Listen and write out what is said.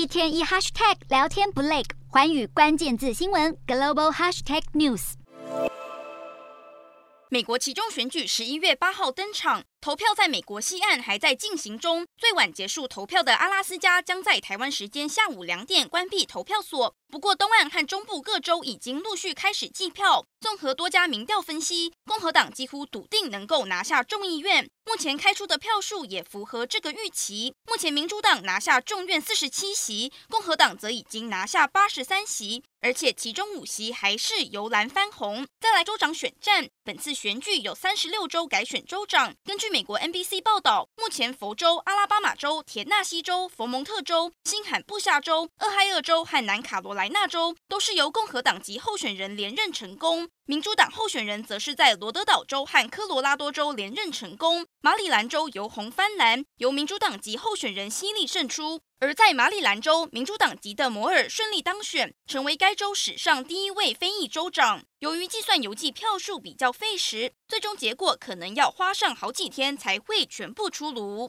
一天一 hashtag 聊天不累，环宇关键字新闻 global hashtag news。美国其中选举十一月八号登场，投票在美国西岸还在进行中，最晚结束投票的阿拉斯加将在台湾时间下午两点关闭投票所。不过，东岸和中部各州已经陆续开始计票。综合多家民调分析，共和党几乎笃定能够拿下众议院。目前开出的票数也符合这个预期。目前民主党拿下众院四十七席，共和党则已经拿下八十三席，而且其中五席还是由蓝翻红。再来州长选战，本次选举有三十六州改选州长。根据美国 NBC 报道，目前佛州、阿拉巴马州、田纳西州、佛蒙特州、新罕布夏州、俄亥俄州和南卡罗来纳州都是由共和党籍候选人连任成功。民主党候选人则是在罗德岛州和科罗拉多州连任成功，马里兰州由红翻蓝，由民主党籍候选人希利胜出。而在马里兰州，民主党籍的摩尔顺利当选，成为该州史上第一位非裔州长。由于计算邮寄票数比较费时，最终结果可能要花上好几天才会全部出炉。